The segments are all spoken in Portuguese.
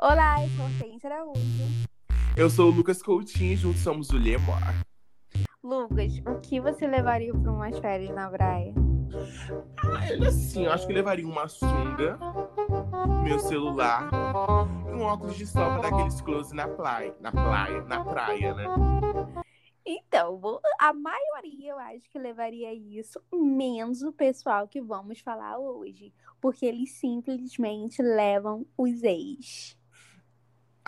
Olá, eu sou Hortência Araújo. Eu sou o Lucas Coutinho e juntos somos o Lemor. Lucas, o que você levaria para umas férias na praia? Ah, ele assim, eu acho que levaria uma sunga, meu celular e um óculos de sol pra dar aqueles close na praia, na praia, na praia, né? Então, a maioria eu acho que levaria isso, menos o pessoal que vamos falar hoje. Porque eles simplesmente levam os ex.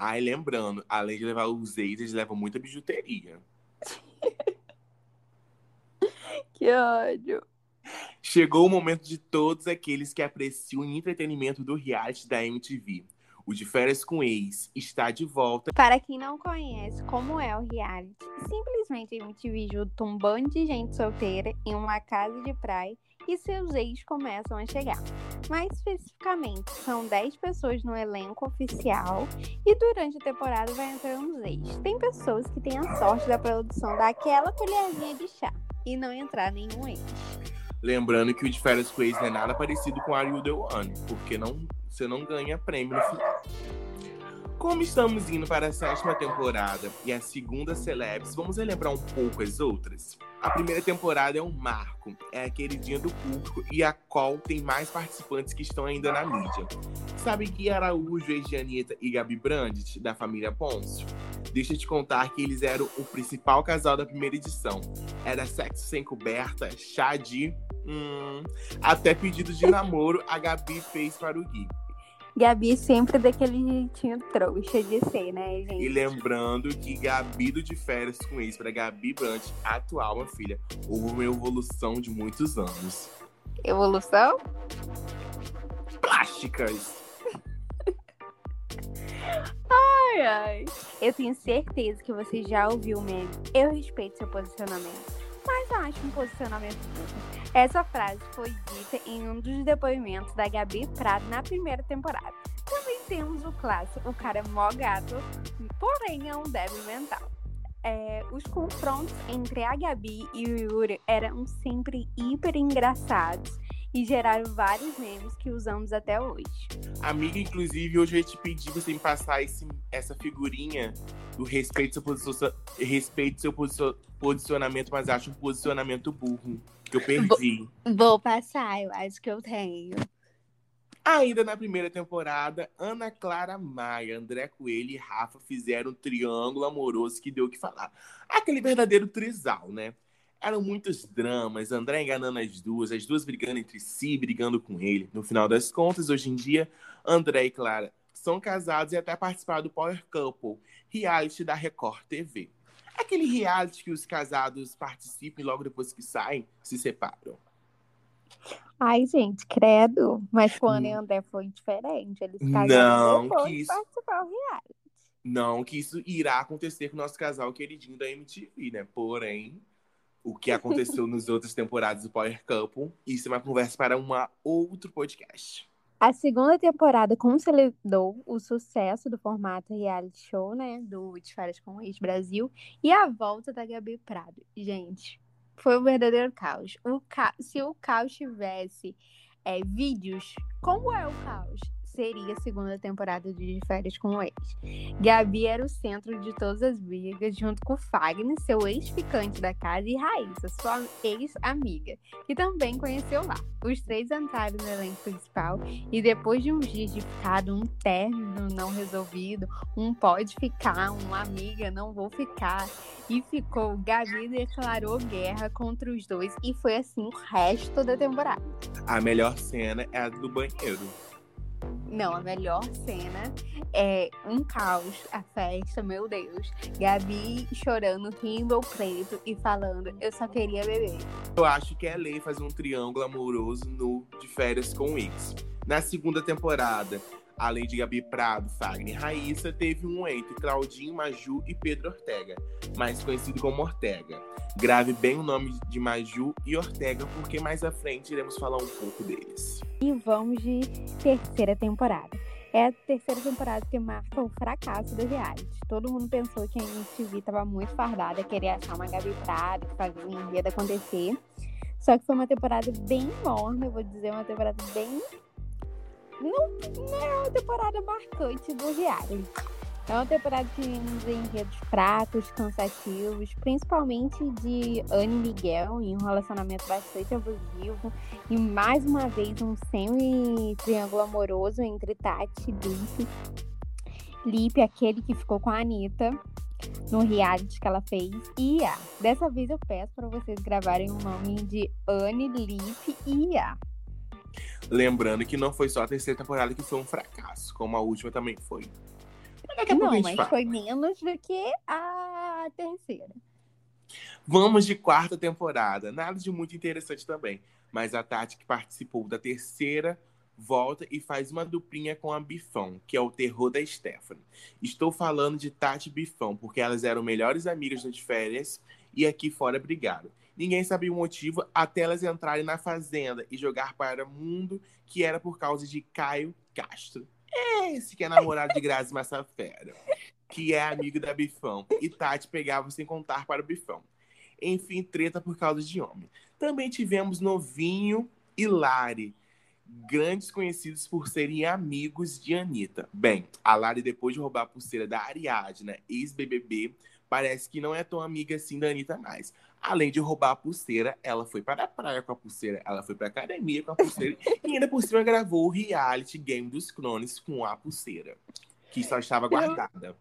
Ai, lembrando, além de levar os ex, eles levam muita bijuteria. Que ódio. Chegou o momento de todos aqueles que apreciam o entretenimento do reality da MTV. O de férias com ex está de volta. Para quem não conhece como é o reality, simplesmente a MTV junta um bando de gente solteira em uma casa de praia e seus ex começam a chegar. Mais especificamente, são 10 pessoas no elenco oficial e durante a temporada vai entrando os ex. Tem pessoas que têm a sorte da produção dar aquela colherzinha de chá e não entrar nenhum ex. Lembrando que o de férias com não é nada parecido com Are You The One, porque não, você não ganha prêmio no final. Como estamos indo para a sétima temporada e a segunda Celebs, vamos relembrar um pouco as outras? A primeira temporada é um marco, é a queridinha do público e a qual tem mais participantes que estão ainda na mídia. Sabe Gui Araújo, ex e Gabi Brandt, da família Pôncio? Deixa eu te contar que eles eram o principal casal da primeira edição. Era sexo sem coberta, chá de... Hum, até pedido de namoro a Gabi fez para o Gui. Gabi sempre daquele jeitinho trouxa de ser, né, E gente? lembrando que Gabi do de férias com ex para Gabi Brandt, atual, minha filha, houve uma evolução de muitos anos. Evolução? Plásticas! Ai, ai. Eu tenho certeza que você já ouviu o meme. Eu respeito seu posicionamento, mas acho um posicionamento burro. Essa frase foi dita em um dos depoimentos da Gabi Prado na primeira temporada. Também temos o clássico, o cara é mó gato, porém é um débil mental. É, os confrontos entre a Gabi e o Yuri eram sempre hiper engraçados e geraram vários memes que usamos até hoje. Amiga, inclusive, hoje eu ia te pedir você me passar esse, essa figurinha do respeito seu, respeito seu posicion- posicionamento, mas acho um posicionamento burro. Que eu perdi. Vou passar, eu acho que eu tenho. Ainda na primeira temporada, Ana Clara Maia, André Coelho e Rafa fizeram um triângulo amoroso que deu o que falar. Aquele verdadeiro trisal, né? Eram muitos dramas, André enganando as duas, as duas brigando entre si, brigando com ele. No final das contas, hoje em dia, André e Clara são casados e até participaram do Power Couple, reality da Record TV. Aquele reality que os casados participam e logo depois que saem, se separam. Ai, gente, credo. Mas com Ana e André foi diferente. Eles casaram Não, depois que isso- participar do reality. Não que isso irá acontecer com o nosso casal queridinho da MTV, né? Porém, o que aconteceu nas outras temporadas do Power Couple, isso é uma conversa para um outro podcast. A segunda temporada consolidou o sucesso do formato reality show, né? Do De Férias com o Ex Brasil. E a volta da Gabi Prado. Gente, foi um verdadeiro caos. O ca... Se o caos tivesse é, vídeos, como é o caos? Seria a segunda temporada de Férias com o Ex. Gabi era o centro de todas as brigas, junto com Fagner, seu ex-ficante da casa, e Raíssa, sua ex-amiga, que também conheceu lá. Os três entraram no elenco principal e depois de uns dias de ficado, um término não resolvido, um pode ficar, uma amiga não vou ficar, e ficou, Gabi declarou guerra contra os dois e foi assim o resto da temporada. A melhor cena é a do banheiro. Não, a melhor cena é um caos, a festa, meu Deus. Gabi chorando, rindo preto e falando, eu só queria beber. Eu acho que é lei fazer um triângulo amoroso no De Férias com o Ex. Na segunda temporada, além de Gabi Prado, Fagner e Raíssa, teve um entre Claudinho, Maju e Pedro Ortega, mais conhecido como Ortega. Grave bem o nome de Maju e Ortega, porque mais à frente iremos falar um pouco deles. E vamos de terceira temporada. É a terceira temporada que marca o fracasso do reality. Todo mundo pensou que a MTV estava muito fardada, queria achar uma Gabi Prado, fazia o enredo acontecer. Só que foi uma temporada bem morna, eu vou dizer, uma temporada bem não, não é uma temporada marcante do reality. É uma temporada que nos enredos fracos, cansativos, principalmente de Anne Miguel, em um relacionamento bastante abusivo. E mais uma vez um semi-triângulo amoroso entre Tati e Lipe. Lipe, aquele que ficou com a Anitta no reality que ela fez. E Ia. Dessa vez eu peço para vocês gravarem o nome de Anne, Lipe e Ia. Lembrando que não foi só a terceira temporada que foi um fracasso, como a última também foi. Não, mas foi menos do que a terceira. Vamos de quarta temporada. Nada de muito interessante também. Mas a Tati, que participou da terceira, volta e faz uma duplinha com a Bifão, que é o terror da Stephanie. Estou falando de Tati e Bifão, porque elas eram melhores amigas de férias e aqui fora brigaram. Ninguém sabia o motivo até elas entrarem na fazenda e jogar para o mundo que era por causa de Caio Castro. Esse que é namorado de Grazi Massafera, que é amigo da Bifão. E Tati pegava sem contar para o Bifão. Enfim, treta por causa de homem. Também tivemos Novinho e Lari, grandes conhecidos por serem amigos de Anitta. Bem, a Lari, depois de roubar a pulseira da Ariadna, ex-BBB, parece que não é tão amiga assim da Anitta mais. Além de roubar a pulseira, ela foi para a praia com a pulseira, ela foi para a academia com a pulseira e ainda por cima gravou o reality Game dos Clones com a pulseira, que só estava guardada.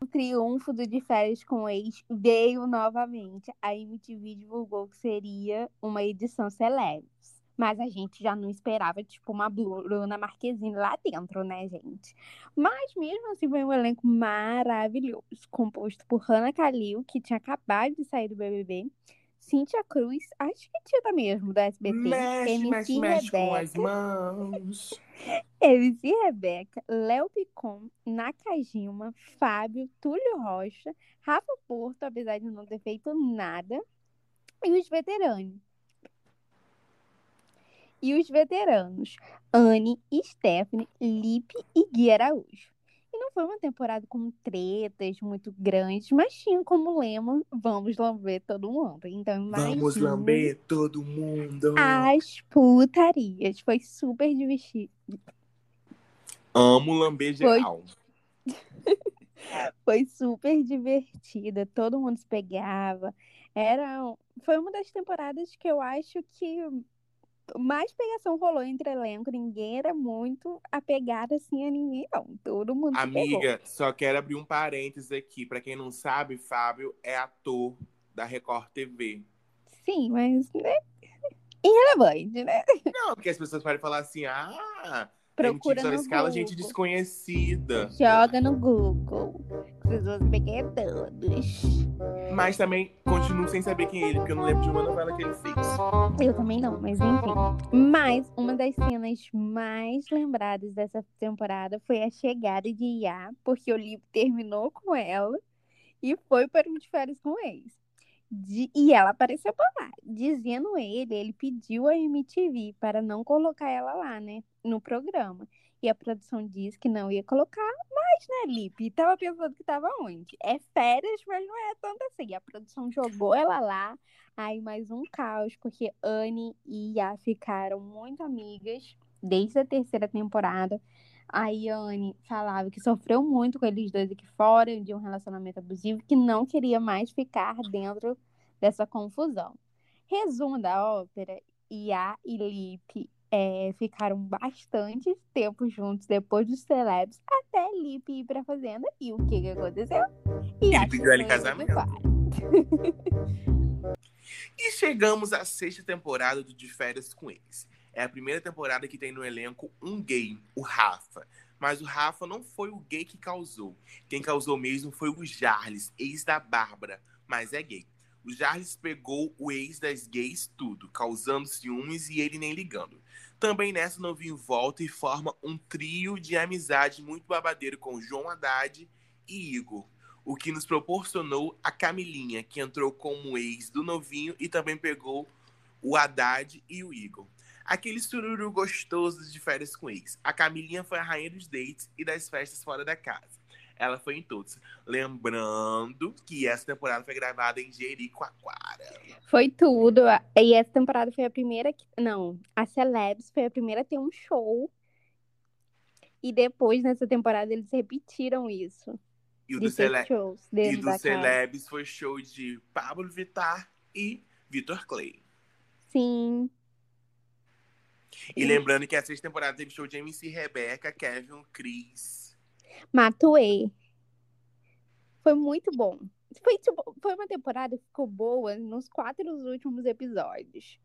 O triunfo do De Férias com o Ex veio novamente. A MTV divulgou que seria uma edição celebre. Mas a gente já não esperava, tipo, uma Bruna Marquezine lá dentro, né, gente? Mas mesmo assim, foi um elenco maravilhoso, composto por Hannah Kalil, que tinha acabado de sair do BBB, Cíntia Cruz, acho que tinha mesmo, do SBT, mexe, MC mexe, mexe com as mãos. MC Rebeca, Léo Picon, Nakajima, Fábio, Túlio Rocha, Rafa Porto, apesar de não ter feito nada, e os veteranos e os veteranos Anne, Stephanie, Lipe e Gui Araújo. E não foi uma temporada com tretas muito grandes, mas tinha como lema Vamos lamber todo mundo. Então, Vamos lamber todo mundo. As putarias. Foi super divertido. Amo lamber geral. Foi... foi super divertida. Todo mundo se pegava. Era... Foi uma das temporadas que eu acho que mais pegação rolou entre elenco, ninguém era muito apegado assim a ninguém, não. Todo mundo Amiga, só quero abrir um parênteses aqui. Para quem não sabe, Fábio é ator da Record TV. Sim, mas né? irrelevante, né? Não, porque as pessoas podem falar assim, ah, Procura no escala Google. gente desconhecida. Joga no Google. Vocês vão pegar todos. Mas também continuo sem saber quem é ele, porque eu não lembro de uma novela que ele fez. Eu também não, mas enfim. Mas uma das cenas mais lembradas dessa temporada foi a chegada de Iá, porque o livro terminou com ela e foi para um de férias com o ex. De, e ela apareceu por lá, dizendo ele, ele pediu a MTV para não colocar ela lá, né, no programa. E a produção disse que não ia colocar, mas, né, Lipe, tava pensando que tava onde? É férias, mas não é tanto assim. A produção jogou ela lá, aí mais um caos, porque Anne e Ia ficaram muito amigas desde a terceira temporada. A Yane falava que sofreu muito com eles dois aqui fora, de um relacionamento abusivo, que não queria mais ficar dentro dessa confusão. Resumo da ópera: Iá e Lipe é, ficaram bastante tempo juntos depois dos celebs, até Lipe ir pra fazenda. E o que, que aconteceu? Iá pediu ele casamento. e chegamos à sexta temporada do De Férias com eles. É a primeira temporada que tem no elenco um gay, o Rafa. Mas o Rafa não foi o gay que causou. Quem causou mesmo foi o Jarles, ex da Bárbara, mas é gay. O Jarles pegou o ex das gays tudo, causando ciúmes e ele nem ligando. Também nessa novinho volta e forma um trio de amizade muito babadeiro com João Haddad e Igor. O que nos proporcionou a Camilinha, que entrou como ex do novinho e também pegou o Haddad e o Igor. Aquele sururu gostoso de férias com ex. A Camilinha foi a rainha dos dates e das festas fora da casa. Ela foi em todos. Lembrando que essa temporada foi gravada em Jericoacoara. Foi tudo. E essa temporada foi a primeira que. Não, a Celebs foi a primeira a ter um show E depois, nessa temporada, eles repetiram isso. E o do, cele... shows e do. Celebs foi show de Pablo Vittar e Vitor Clay. Sim. E lembrando que a sexta temporada teve show de MC Rebeca, Kevin, Cris. Matuê. Foi muito bom. Foi, tipo, foi uma temporada que ficou boa nos quatro últimos episódios.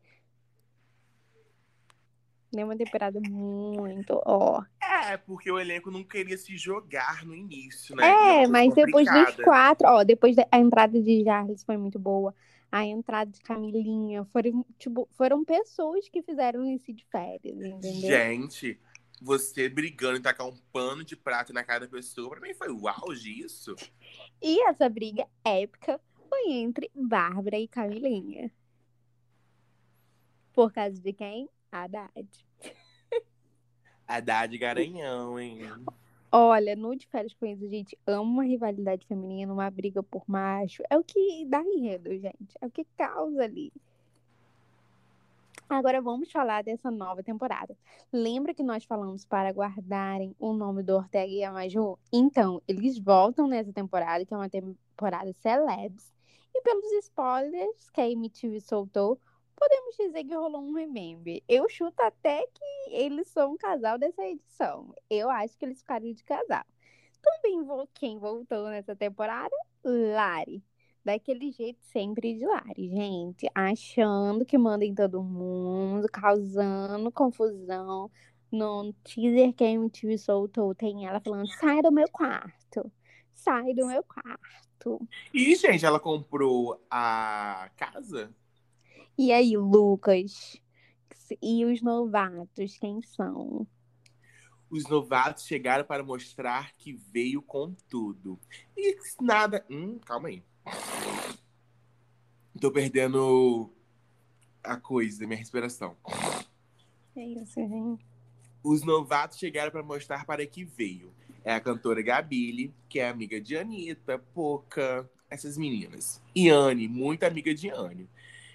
É uma temporada muito. Ó. É, porque o elenco não queria se jogar no início, né? É, mas depois dos complicada. quatro, ó, depois da a entrada de Jarles foi muito boa. A entrada de Camilinha foram, tipo, foram pessoas que fizeram isso de férias, entendeu? Gente, você brigando e tacar um pano de prato na cara da pessoa, pra mim foi o auge isso. E essa briga épica foi entre Bárbara e Camilinha. Por causa de quem? Haddad. Haddad Garanhão, hein? Olha, no de férias com ex, a gente ama uma rivalidade feminina, uma briga por macho. É o que dá enredo, gente. É o que causa ali. Agora vamos falar dessa nova temporada. Lembra que nós falamos para guardarem o nome do Ortega e a Maju? Então, eles voltam nessa temporada, que é uma temporada celebs. E pelos spoilers que a MTV soltou, podemos dizer que rolou um remember. Eu chuto até que eles são um casal dessa edição. Eu acho que eles ficaram de casal. Também vou, quem voltou nessa temporada? Lari. Daquele jeito sempre de Lari, gente. Achando que manda em todo mundo, causando confusão. No teaser que a MTV soltou, tem ela falando: sai do meu quarto. Sai do meu quarto. E, gente, ela comprou a casa? E aí, Lucas? E os novatos, quem são? Os novatos chegaram para mostrar que veio com tudo. E nada. Hum, calma aí. Tô perdendo a coisa, minha respiração. É isso, gente. Os novatos chegaram para mostrar para que veio. É a cantora Gabile, que é amiga de Anitta, Poca, essas meninas. E Anne, muito amiga de Anne,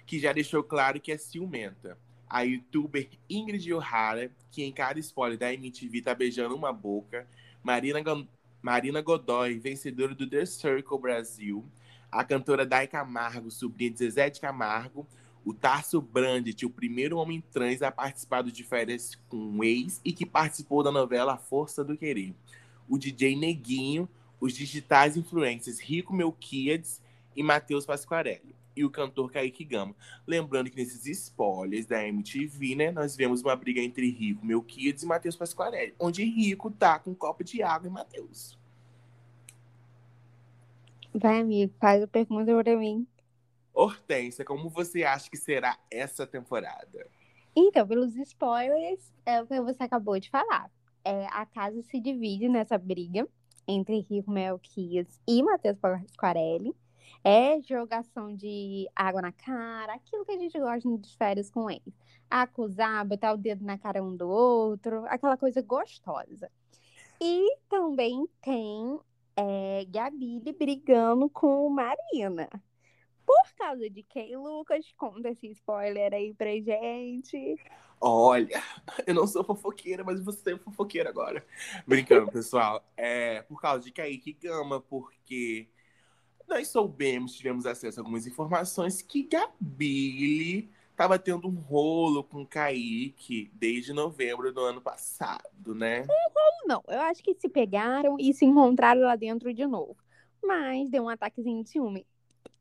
que já deixou claro que é ciumenta. A youtuber Ingrid O'Hara, que em cada spoiler da MTV tá beijando uma boca. Marina, Gon- Marina Godoy, vencedora do The Circle Brasil. A cantora Dai Camargo, sobrinha de Zezé de Camargo. O Tarso Brandt, o primeiro homem trans a participar do de férias com um ex e que participou da novela A Força do Querer. O DJ Neguinho, os digitais influencers Rico Melquiades e Matheus Pasquarelli. E o cantor Kaique Gama. Lembrando que nesses spoilers da MTV, né, nós vemos uma briga entre Rico Melquiades e Matheus Pasquarelli, onde Rico tá com um copo de água e Matheus. Vai, amigo, faz a pergunta pra mim. Hortência, como você acha que será essa temporada? Então, pelos spoilers, é o que você acabou de falar. É, a casa se divide nessa briga entre Rico Melquias e Matheus Pasquarelli. É jogação de água na cara, aquilo que a gente gosta de férias com eles. Acusar, botar o dedo na cara um do outro, aquela coisa gostosa. E também tem é, Gabile brigando com Marina. Por causa de quem, Lucas? Conta esse spoiler aí pra gente. Olha, eu não sou fofoqueira, mas você é fofoqueira agora. Brincando, pessoal. É por causa de Kaique Gama, porque nós soubemos, tivemos acesso a algumas informações que Gabile estava tendo um rolo com Kaique desde novembro do ano passado, né? Não, eu acho que se pegaram e se encontraram lá dentro de novo. Mas deu um ataquezinho de ciúme.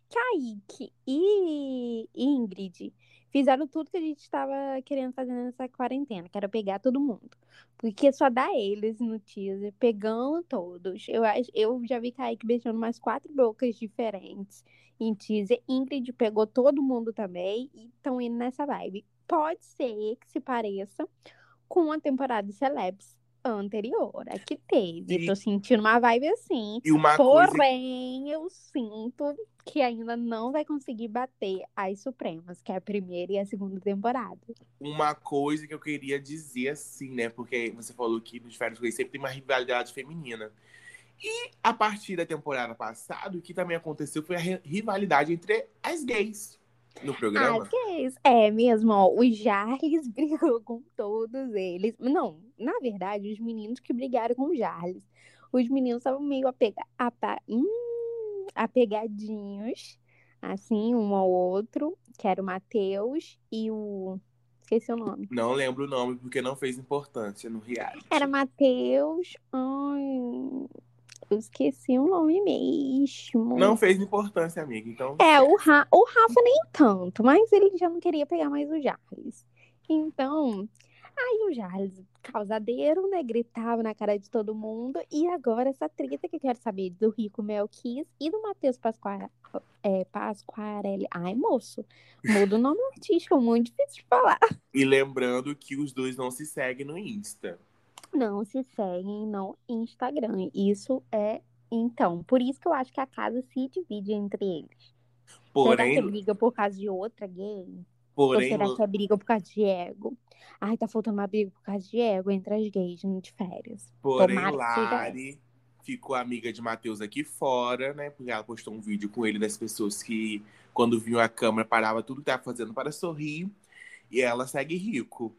Kaique e Ingrid fizeram tudo que a gente estava querendo fazer nessa quarentena, que era pegar todo mundo. Porque só dá eles no teaser, pegando todos. Eu, eu já vi Kaique beijando mais quatro bocas diferentes em teaser. Ingrid pegou todo mundo também e estão indo nessa vibe. Pode ser que se pareça com a temporada Celebs anterior, a que teve. Sim. Tô sentindo uma vibe assim. E uma coisa Porém, eu sinto que ainda não vai conseguir bater as Supremas, que é a primeira e a segunda temporada. uma coisa que eu queria dizer assim, né? Porque você falou que nos férias ex sempre tem uma rivalidade feminina. E a partir da temporada passada, o que também aconteceu foi a ri- rivalidade entre as gays. No programa? As gays. É mesmo, ó. O Charles brigou com todos eles. Não, na verdade, os meninos que brigaram com o Charles. Os meninos estavam meio apega... apa... hum, apegadinhos, assim, um ao outro, que era o Matheus e o. Esqueci o nome. Não lembro o nome porque não fez importância no reality. Era Matheus. Ai, eu esqueci o nome mesmo. Não fez importância, amiga. Então. É, o, Ra o Rafa nem tanto, mas ele já não queria pegar mais o Charles. Então, aí o Charles, causadeiro, né? Gritava na cara de todo mundo. E agora essa treta que eu quero saber do Rico Melquis e do Matheus Pasquale. É, Pasquarelli. Ai, moço, muda o nome artístico, muito difícil de falar. E lembrando que os dois não se seguem no Insta. Não se seguem no Instagram. Isso é. Então, por isso que eu acho que a casa se divide entre eles. Será que Porém, briga por causa de outra gay? Porém, Ou será que é briga por causa de ego? Ai, tá faltando uma briga por causa de ego entre as gays de férias. porém Tomara Lari ficou amiga de Matheus aqui fora, né? Porque ela postou um vídeo com ele das pessoas que, quando viam a câmera, parava tudo que tava fazendo para sorrir. E ela segue rico.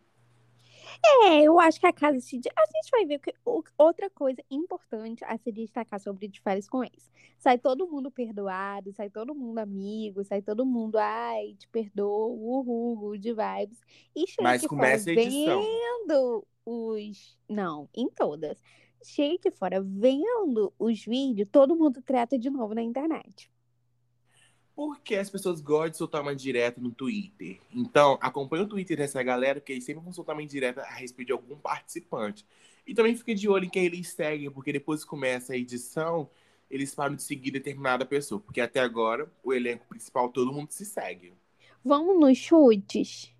É, eu acho que a casa se. A gente vai ver que outra coisa importante a se destacar sobre de férias com ex. Sai todo mundo perdoado, sai todo mundo amigo, sai todo mundo, ai, te perdoo, uhul, good vibes. E chega Mas começa fora a edição. vendo os. Não, em todas. Chega aqui fora vendo os vídeos, todo mundo trata de novo na internet. Porque as pessoas gostam de soltar uma direta no Twitter. Então, acompanha o Twitter dessa galera, porque eles sempre vão soltar uma indireta a respeito de algum participante. E também fica de olho em quem eles seguem, porque depois que começa a edição, eles param de seguir determinada pessoa. Porque até agora, o elenco principal, todo mundo se segue. Vamos nos chutes?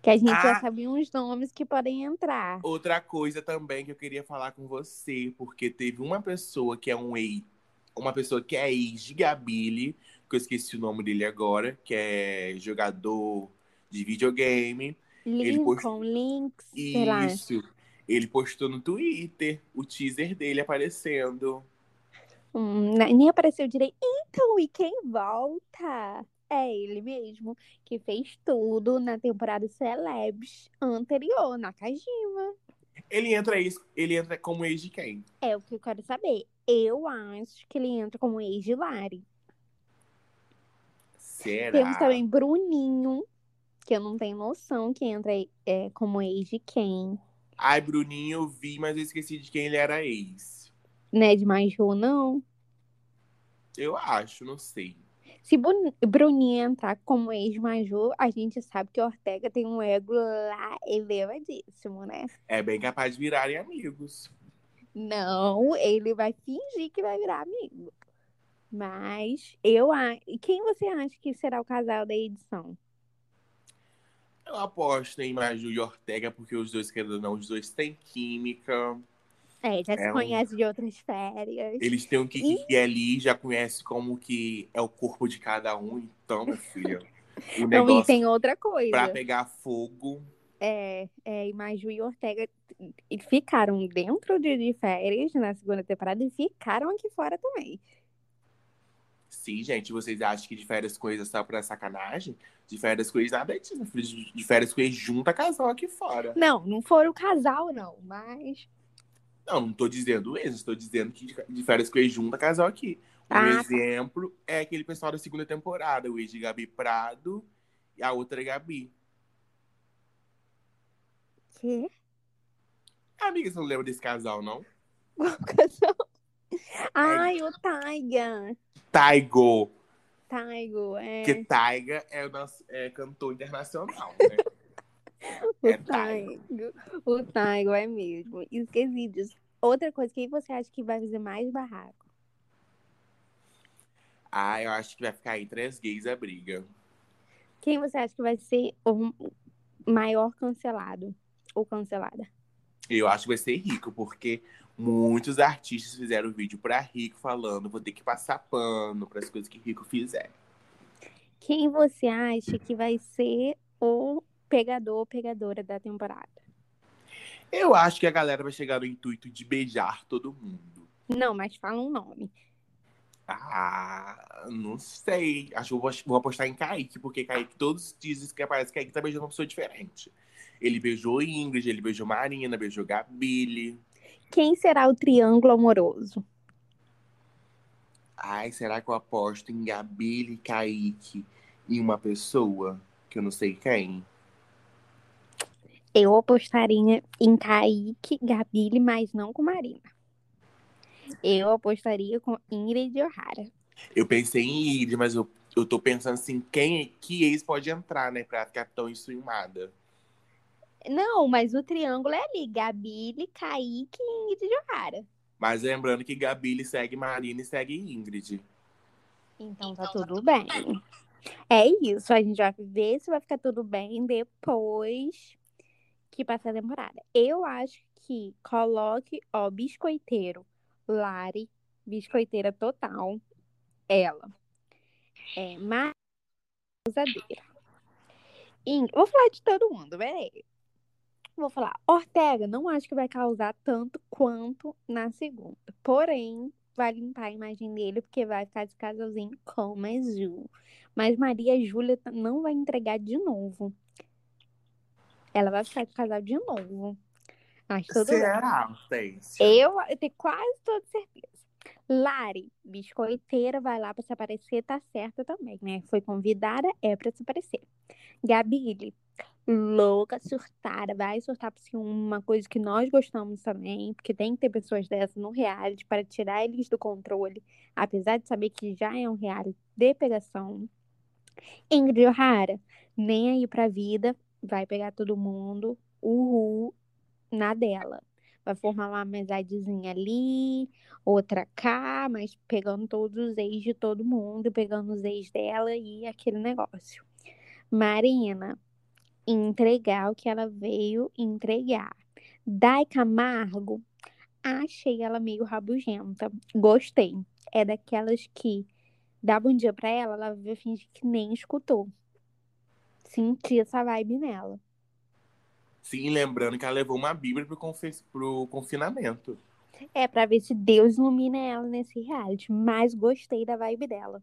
Que a gente já Ah. sabia uns nomes que podem entrar. Outra coisa também que eu queria falar com você, porque teve uma pessoa que é um ex, uma pessoa que é ex de Gabile, que eu esqueci o nome dele agora, que é jogador de videogame. Ele Lincoln, postou- sei lá. Isso. Ele postou no Twitter o teaser dele aparecendo. Hum, ne- nem apareceu direito. Então, e quem volta? É ele mesmo, que fez tudo na temporada Celebs anterior, na Kajima. Ele entra, ele entra como ex de quem? É o que eu quero saber. Eu acho que ele entra como ex de Lari. Será? Temos também Bruninho, que eu não tenho noção que entra é, como ex de quem. Ai, Bruninho, eu vi, mas eu esqueci de quem ele era ex. Né, de Maju, não. Eu acho, não sei. Se Bu- Bruninho entrar como ex-Maju, a gente sabe que Ortega tem um ego lá elevadíssimo, né? É bem capaz de virarem amigos. Não, ele vai fingir que vai virar amigo. Mas eu acho. Quem você acha que será o casal da edição? Eu aposto em Maju e Ortega, porque os dois, querendo ou não, os dois têm química. É, já É se um- conhece de outras férias. Eles têm um Kiki ali, já conhece como que é o corpo de cada um. Então, minha filha, o Não, e negócio tem outra coisa. pra pegar fogo. É, é, e Maju e Ortega e ficaram dentro de, de férias na segunda temporada e ficaram aqui fora também. Sim, gente, vocês acham que de férias com ex é só pra sacanagem? De férias com ex nada disso. De férias com ex junta casal aqui fora. Não, não foram casal, não, mas. Não, não tô dizendo ex, estou dizendo que de- férias com ex junta casal aqui. Um Ah, tá. exemplo é aquele pessoal da segunda temporada, o ex de Gabi Prado e a outra Gabi. Quê? Amiga, você não lembra desse casal, não? Qual casal? Ai, o Taiga. Taigo. Taigo, é. Porque Taiga é o nosso é, cantor internacional, né? O é Taigo. Taigo. O Taigo é mesmo. Esqueci disso. Outra coisa, quem você acha que vai fazer mais barraco? Ah, eu acho que vai ficar entre as gays a briga. Quem você acha que vai ser o maior cancelado? Ou cancelada? Eu acho que vai ser rico, porque muitos artistas fizeram vídeo pra rico falando, vou ter que passar pano para as coisas que rico fizer. Quem você acha que vai ser o pegador ou pegadora da temporada? Eu acho que a galera vai chegar no intuito de beijar todo mundo. Não, mas fala um nome. Ah, não sei. Acho que eu vou, vou apostar em Kaique, porque Kaique, todos dizem que parece que Kaique tá beijando uma pessoa diferente. Ele beijou Ingrid, ele beijou Marina, beijou Gabile. Quem será o triângulo amoroso? Ai, será que eu aposto em Gabile e Kaique em uma pessoa que eu não sei quem? Eu apostaria em Kaique, Gabile, mas não com Marina. Eu apostaria com Ingrid O'Hara. Eu pensei em Ingrid, mas eu, eu tô pensando assim, quem que ex pode entrar, né? Pra ficar tão estruimada. Não, mas o triângulo é ali: Gabile, Kaique e Ingrid O'Hara. Mas lembrando que Gabile segue Marina e segue Ingrid. Então tá tudo bem. É isso, a gente vai ver se vai ficar tudo bem depois que passar a temporada. Eu acho que coloque, ó, biscoiteiro, Lari, biscoiteira total, ela. É, mas usadeira. Vou falar de todo mundo, peraí. Vou falar, Ortega, não acho que vai causar tanto quanto na segunda. Porém, vai limpar a imagem dele, porque vai ficar de casalzinho com a Ju. Mas Maria Júlia não vai entregar de novo. Ela vai ficar de casal de novo. Mas tudo Será? Eu, eu tenho quase toda certeza. Lari, biscoiteira, vai lá pra se aparecer, tá certa também, né? Foi convidada, é pra se aparecer. Gabile, louca, surtada, vai surtar por ciúme, uma coisa que nós gostamos também, porque tem que ter pessoas dessas no reality para tirar eles do controle, apesar de saber que já é um reality de pegação. Ingrid O'Hara, nem aí pra vida, vai pegar todo mundo, uhul, na dela. Vai formar uma amizadezinha ali, outra cá, mas pegando todos os ex de todo mundo, pegando os ex dela e aquele negócio. Marina, entregar o que ela veio entregar. Dai Camargo, achei ela meio rabugenta. Gostei. É daquelas que dá bom dia pra ela, ela vai fingir que nem escutou. Senti essa vibe nela. Sim, lembrando que ela levou uma Bíblia pro, confe- pro confinamento. É pra ver se Deus ilumina ela nesse reality. Mas gostei da vibe dela.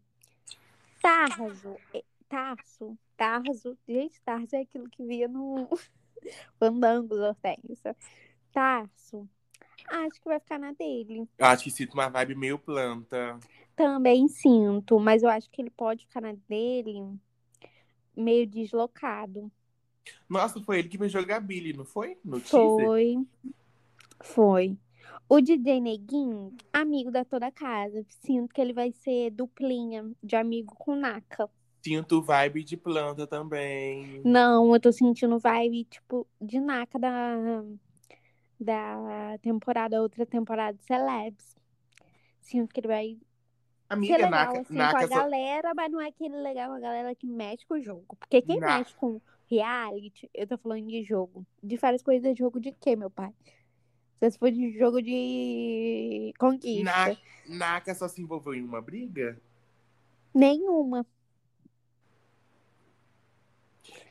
Tarso. é- Tarso. Tarso. Gente, Tarso é aquilo que via no Fandango, Hortência. Tarso. Acho que vai ficar na dele. Eu acho que sinto uma vibe meio planta. Também sinto, mas eu acho que ele pode ficar na dele meio deslocado. Nossa, foi ele que beijou a Gabile, não foi? No teaser? Foi. Foi. O DJ Neguinho, amigo da toda casa. Sinto que ele vai ser duplinha de amigo com Naka. Sinto vibe de planta também. Não, eu tô sentindo vibe, tipo, de Naka da, da temporada, outra temporada de Celebs. Sinto que ele vai ser Amiga, legal, Naka, assim, com Naka a só- galera, mas não é aquele legal com a galera que mexe com o jogo. Porque quem Na- mexe com reality, eu tô falando de jogo. De várias coisas, de jogo de quê, meu pai? Se for de jogo de conquista. Na- Naka só se envolveu em uma briga? Nenhuma.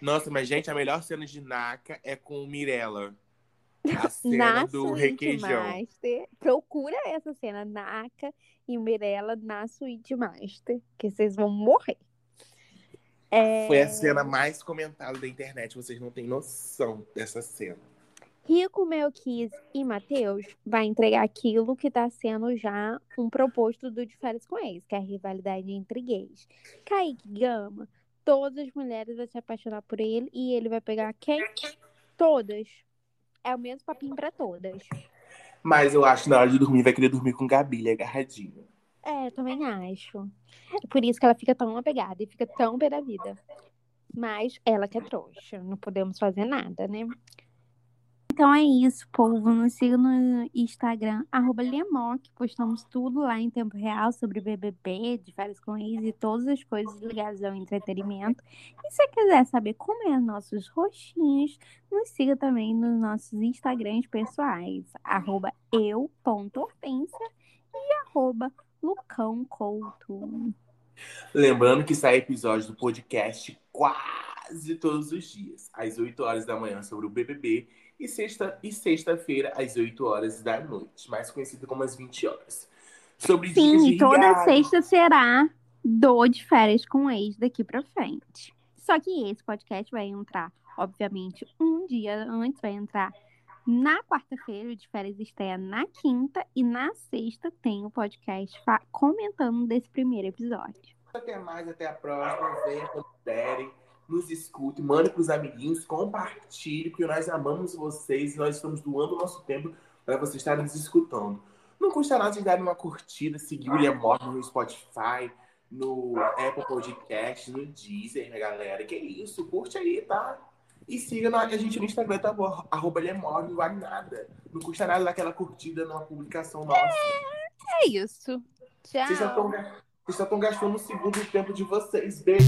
Nossa, mas gente, a melhor cena de Naka é com o Mirella. A cena Na do requeijão. Master. Procura essa cena. Naka e Mirella na Suíte Master. Que vocês vão morrer. É... Foi a cena mais comentada da internet. Vocês não têm noção dessa cena. Rico, Melquis e Matheus vai entregar aquilo que tá sendo já um proposto do De Férias com Ex, que é a rivalidade entre gays. Kaique Gama, todas as mulheres vão se apaixonar por ele e ele vai pegar quem? Todas. É o mesmo papinho pra todas. Mas eu acho que na hora de dormir vai querer dormir com Gabi, agarradinha. É, também acho. É por isso que ela fica tão apegada e fica tão pé da vida. Mas ela que é trouxa. Não podemos fazer nada, né? Então é isso, povo. Nos siga no Instagram, arroba. Postamos tudo lá em tempo real sobre BBB, de várias com ex e todas as coisas ligadas ao entretenimento. E se você quiser saber como é nossos rostinhos, nos siga também nos nossos Instagrams pessoais, arroba eu.hortência e arroba. Lembrando que sai episódio do podcast quase todos os dias, às 8 horas da manhã sobre o BBB e sexta e sexta-feira às 8 horas da noite, mais conhecido como as 20 horas. sobre Sim, toda sexta será do de férias com o ex daqui pra frente. Só que esse podcast vai entrar, obviamente, um dia antes, vai entrar na quarta-feira, o de férias estreia na quinta, e na sexta tem o podcast comentando desse primeiro episódio. Até mais, até a próxima. Venha quando puderem. Nos escute, mande pros amiguinhos, compartilhe, porque nós amamos vocês e nós estamos doando o nosso tempo para vocês estarem nos escutando. Não custa nada de dar uma curtida, seguir o William Morton no Spotify, no Apple Podcast, no Deezer, né, galera? Que isso, curte aí, tá? E siga na- a gente no Instagram, tá bom? Arroba Lemor, não vale nada. Não custa nada dar aquela curtida numa publicação nossa. É isso. Tchau. Vocês só estão gastando o segundo tempo de vocês. Beijo.